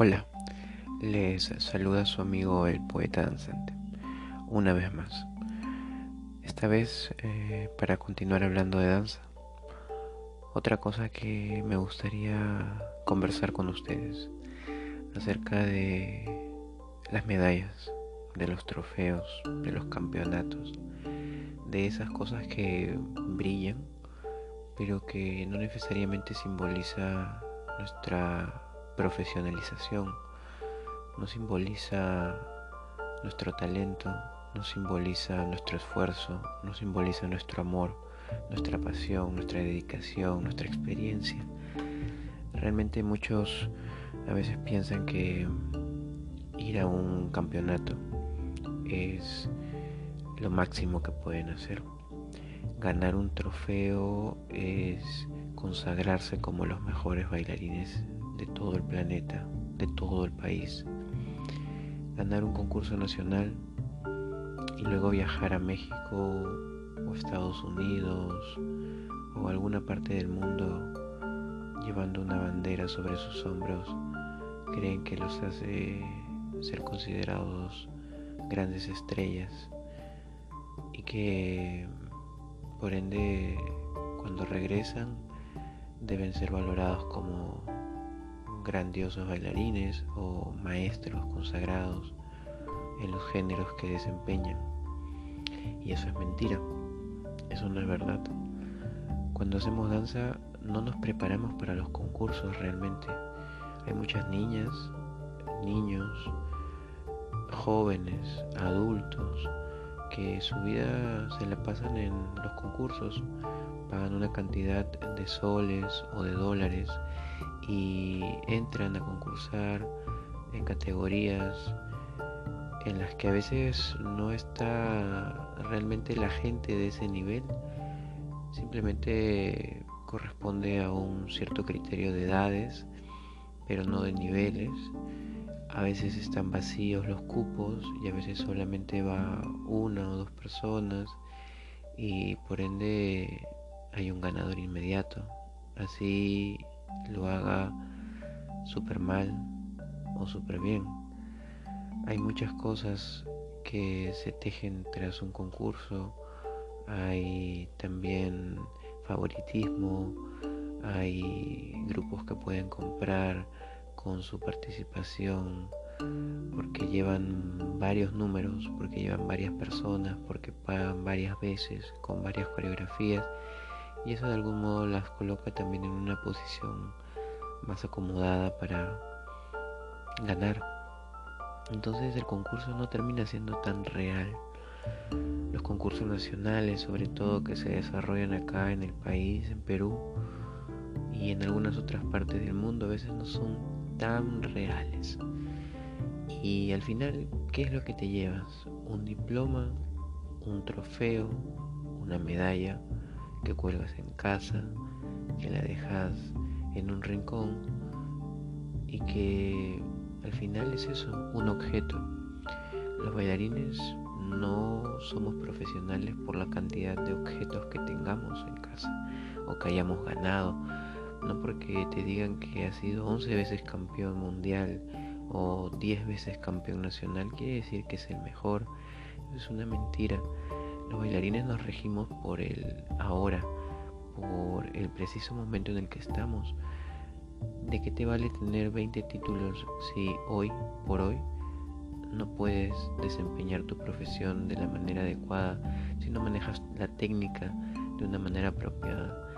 Hola, les saluda su amigo el poeta danzante, una vez más. Esta vez eh, para continuar hablando de danza. Otra cosa que me gustaría conversar con ustedes acerca de las medallas, de los trofeos, de los campeonatos, de esas cosas que brillan, pero que no necesariamente simboliza nuestra profesionalización, no simboliza nuestro talento, no simboliza nuestro esfuerzo, no simboliza nuestro amor, nuestra pasión, nuestra dedicación, nuestra experiencia. Realmente muchos a veces piensan que ir a un campeonato es lo máximo que pueden hacer. Ganar un trofeo es consagrarse como los mejores bailarines de todo el planeta, de todo el país. Ganar un concurso nacional y luego viajar a México o Estados Unidos o alguna parte del mundo llevando una bandera sobre sus hombros, creen que los hace ser considerados grandes estrellas y que por ende cuando regresan deben ser valorados como grandiosos bailarines o maestros consagrados en los géneros que desempeñan. Y eso es mentira, eso no es verdad. Cuando hacemos danza no nos preparamos para los concursos realmente. Hay muchas niñas, niños, jóvenes, adultos, que su vida se la pasan en los concursos, pagan una cantidad de soles o de dólares y entran a concursar en categorías en las que a veces no está realmente la gente de ese nivel, simplemente corresponde a un cierto criterio de edades, pero no de niveles. A veces están vacíos los cupos y a veces solamente va una o dos personas y por ende hay un ganador inmediato. Así lo haga súper mal o súper bien. Hay muchas cosas que se tejen tras un concurso. Hay también favoritismo. Hay grupos que pueden comprar con su participación porque llevan varios números, porque llevan varias personas, porque pagan varias veces con varias coreografías y eso de algún modo las coloca también en una posición más acomodada para ganar. Entonces el concurso no termina siendo tan real. Los concursos nacionales, sobre todo que se desarrollan acá en el país, en Perú y en algunas otras partes del mundo, a veces no son tan reales. Y al final, ¿qué es lo que te llevas? Un diploma, un trofeo, una medalla que cuelgas en casa, que la dejas en un rincón y que al final es eso, un objeto. Los bailarines no somos profesionales por la cantidad de objetos que tengamos en casa o que hayamos ganado, no porque te digan que has sido 11 veces campeón mundial o 10 veces campeón nacional, quiere decir que es el mejor. Es una mentira. Los bailarines nos regimos por el ahora, por el preciso momento en el que estamos. ¿De qué te vale tener 20 títulos si hoy por hoy no puedes desempeñar tu profesión de la manera adecuada, si no manejas la técnica de una manera apropiada?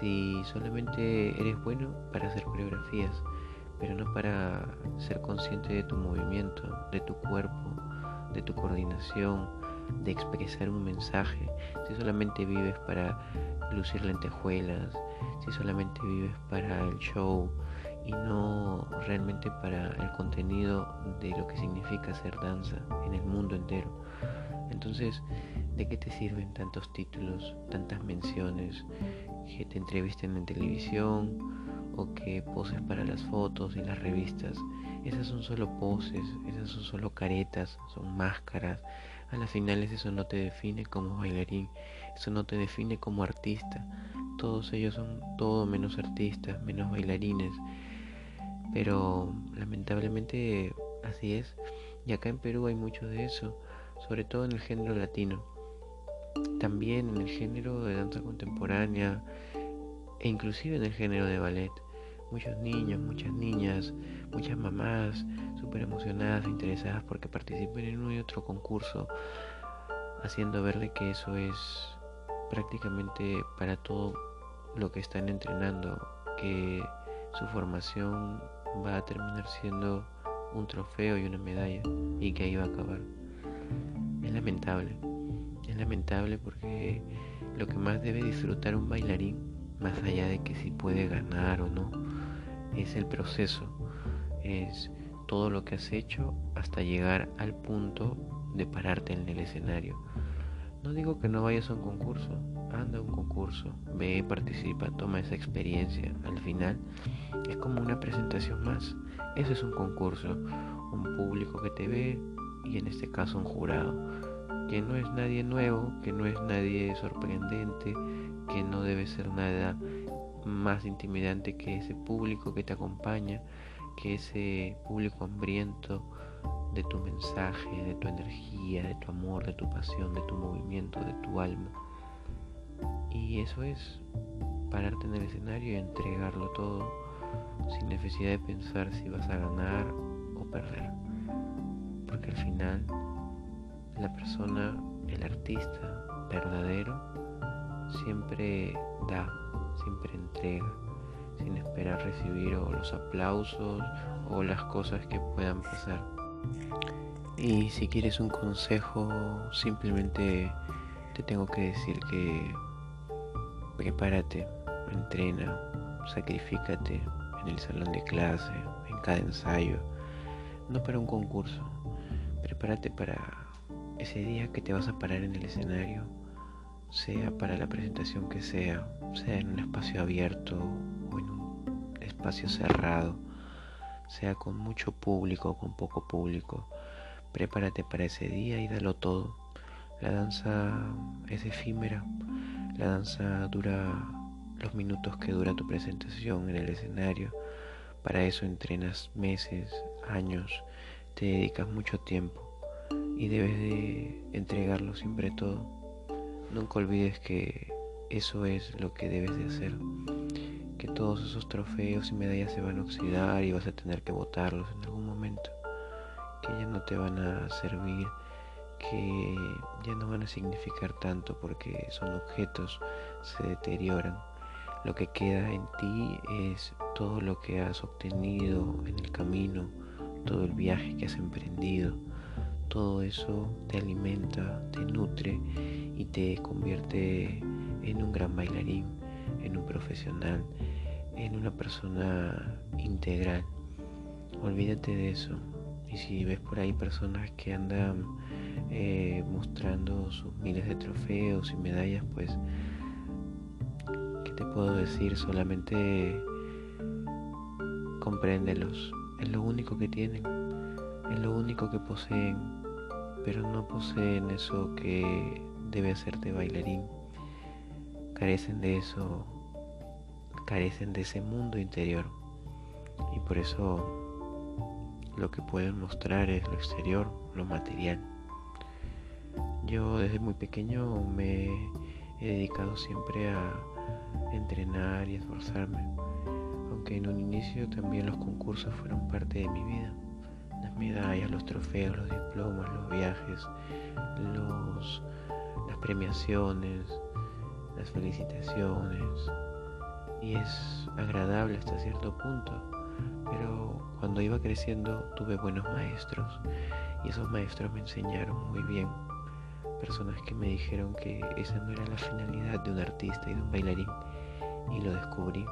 Si solamente eres bueno para hacer coreografías, pero no para ser consciente de tu movimiento, de tu cuerpo, de tu coordinación, de expresar un mensaje, si solamente vives para lucir lentejuelas, si solamente vives para el show y no realmente para el contenido de lo que significa hacer danza en el mundo entero. Entonces, ¿de qué te sirven tantos títulos, tantas menciones, que te entrevisten en televisión o que poses para las fotos y las revistas? Esas son solo poses, esas son solo caretas, son máscaras. A las finales eso no te define como bailarín, eso no te define como artista. Todos ellos son todo menos artistas, menos bailarines. Pero lamentablemente así es. Y acá en Perú hay mucho de eso, sobre todo en el género latino. También en el género de danza contemporánea e inclusive en el género de ballet. Muchos niños, muchas niñas, muchas mamás súper emocionadas e interesadas porque participen en uno y otro concurso, haciendo verle que eso es prácticamente para todo lo que están entrenando, que su formación va a terminar siendo un trofeo y una medalla y que ahí va a acabar. Es lamentable, es lamentable porque lo que más debe disfrutar un bailarín, más allá de que si puede ganar o no, es el proceso, es todo lo que has hecho hasta llegar al punto de pararte en el escenario. No digo que no vayas a un concurso, anda a un concurso, ve, participa, toma esa experiencia. Al final es como una presentación más. Eso es un concurso, un público que te ve y en este caso un jurado, que no es nadie nuevo, que no es nadie sorprendente, que no debe ser nada más intimidante que ese público que te acompaña, que ese público hambriento de tu mensaje, de tu energía, de tu amor, de tu pasión, de tu movimiento, de tu alma. Y eso es pararte en el escenario y entregarlo todo sin necesidad de pensar si vas a ganar o perder. Porque al final la persona, el artista verdadero, siempre da, siempre entrega, sin esperar recibir o los aplausos o las cosas que puedan pasar. Y si quieres un consejo, simplemente te tengo que decir que prepárate, entrena, sacrifícate en el salón de clase, en cada ensayo, no para un concurso, prepárate para ese día que te vas a parar en el escenario, sea para la presentación que sea, sea en un espacio abierto espacio cerrado, sea con mucho público o con poco público, prepárate para ese día y dalo todo. La danza es efímera, la danza dura los minutos que dura tu presentación en el escenario. Para eso entrenas meses, años, te dedicas mucho tiempo y debes de entregarlo siempre todo. Nunca olvides que eso es lo que debes de hacer. Que todos esos trofeos y medallas se van a oxidar y vas a tener que botarlos en algún momento. Que ya no te van a servir que ya no van a significar tanto porque son objetos, se deterioran. Lo que queda en ti es todo lo que has obtenido en el camino, todo el viaje que has emprendido. Todo eso te alimenta, te nutre y te convierte en un gran bailarín, en un profesional, en una persona integral. Olvídate de eso. Y si ves por ahí personas que andan eh, mostrando sus miles de trofeos y medallas, pues, ¿qué te puedo decir? Solamente compréndelos. Es lo único que tienen, es lo único que poseen, pero no poseen eso que debe hacerte bailarín. Carecen de eso, carecen de ese mundo interior. Y por eso lo que pueden mostrar es lo exterior, lo material. Yo desde muy pequeño me he dedicado siempre a entrenar y esforzarme, que en un inicio también los concursos fueron parte de mi vida. Las medallas, los trofeos, los diplomas, los viajes, los, las premiaciones, las felicitaciones. Y es agradable hasta cierto punto. Pero cuando iba creciendo tuve buenos maestros y esos maestros me enseñaron muy bien. Personas que me dijeron que esa no era la finalidad de un artista y de un bailarín y lo descubrí.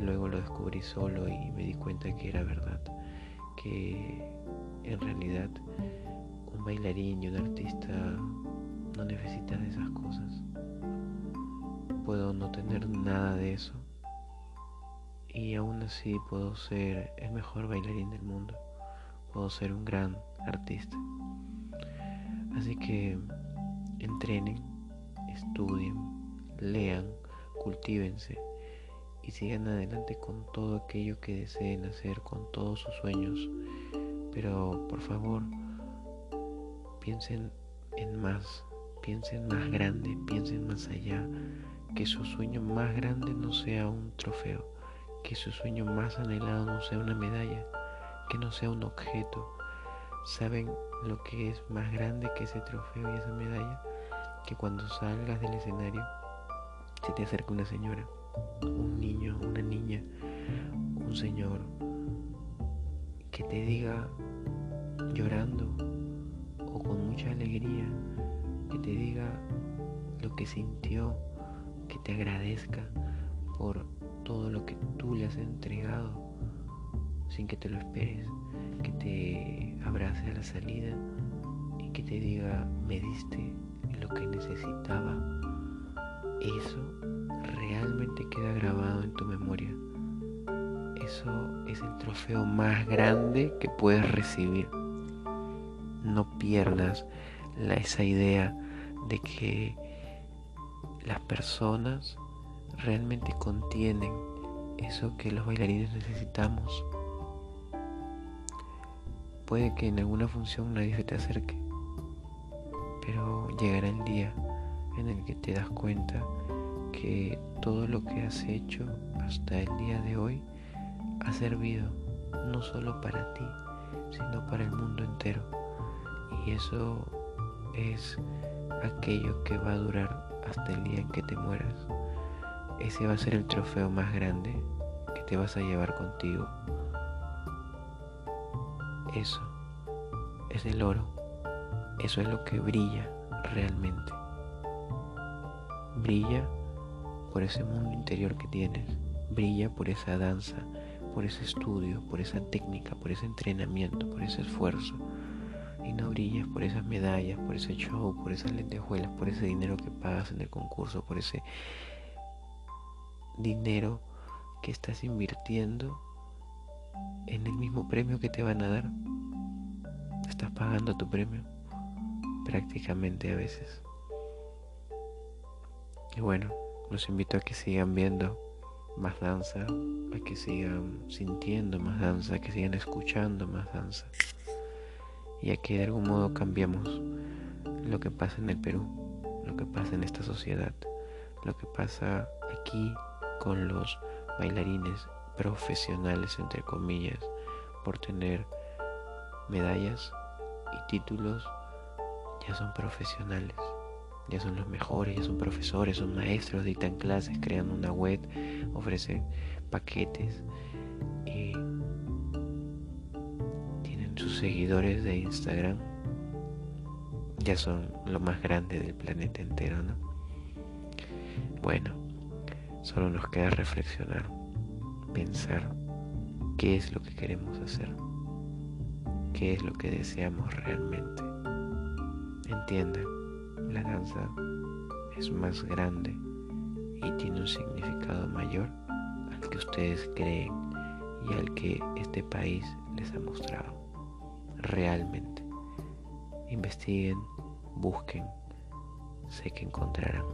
Luego lo descubrí solo y me di cuenta que era verdad, que en realidad un bailarín y un artista no necesitan esas cosas. Puedo no tener nada de eso y aún así puedo ser el mejor bailarín del mundo, puedo ser un gran artista. Así que entrenen, estudien, lean, cultívense y sigan adelante con todo aquello que deseen hacer, con todos sus sueños. Pero por favor, piensen en más, piensen más grande, piensen más allá. Que su sueño más grande no sea un trofeo, que su sueño más anhelado no sea una medalla, que no sea un objeto. ¿Saben lo que es más grande que ese trofeo y esa medalla? Que cuando salgas del escenario se te acerca una señora, un niño, una niña, un señor, que te diga llorando o con mucha alegría, que te diga lo que sintió, que te agradezca por todo lo que tú le has entregado sin que te lo esperes, que te abrace a la salida y que te diga me diste lo que necesitaba eso realmente queda grabado en tu memoria. Eso es el trofeo más grande que puedes recibir. No pierdas esa idea de que las personas realmente contienen eso que los bailarines necesitamos. Puede que en alguna función nadie se te acerque, pero llegará el día en el que te das cuenta que todo lo que has hecho hasta el día de hoy ha servido no solo para ti, sino para el mundo entero. Y eso es aquello que va a durar hasta el día en que te mueras. Ese va a ser el trofeo más grande que te vas a llevar contigo. Eso es el oro. Eso es lo que brilla realmente brilla por ese mundo interior que tienes, brilla por esa danza, por ese estudio, por esa técnica, por ese entrenamiento, por ese esfuerzo. Y no brillas por esas medallas, por ese show, por esas lentejuelas, por ese dinero que pagas en el concurso, por ese dinero que estás invirtiendo en el mismo premio que te van a dar. Estás pagando tu premio prácticamente a veces. Y bueno, los invito a que sigan viendo más danza, a que sigan sintiendo más danza, a que sigan escuchando más danza. Y a que de algún modo cambiemos lo que pasa en el Perú, lo que pasa en esta sociedad, lo que pasa aquí con los bailarines profesionales, entre comillas, por tener medallas y títulos, ya son profesionales ya son los mejores, ya son profesores, son maestros, dictan clases, crean una web, ofrecen paquetes y tienen seguidores de Instagram. Ya son lo más grande del planeta entero, ¿no? Bueno, solo nos queda reflexionar, pensar qué es lo que queremos hacer, qué es lo que deseamos realmente. Entiendan la danza es más grande y tiene un significado mayor al que ustedes creen y al que este país les ha mostrado. Realmente. Investiguen, busquen, sé que encontrarán.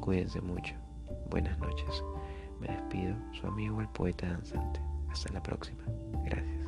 Cuídense mucho. Buenas noches. Me despido, su amigo el poeta danzante. Hasta la próxima. Gracias.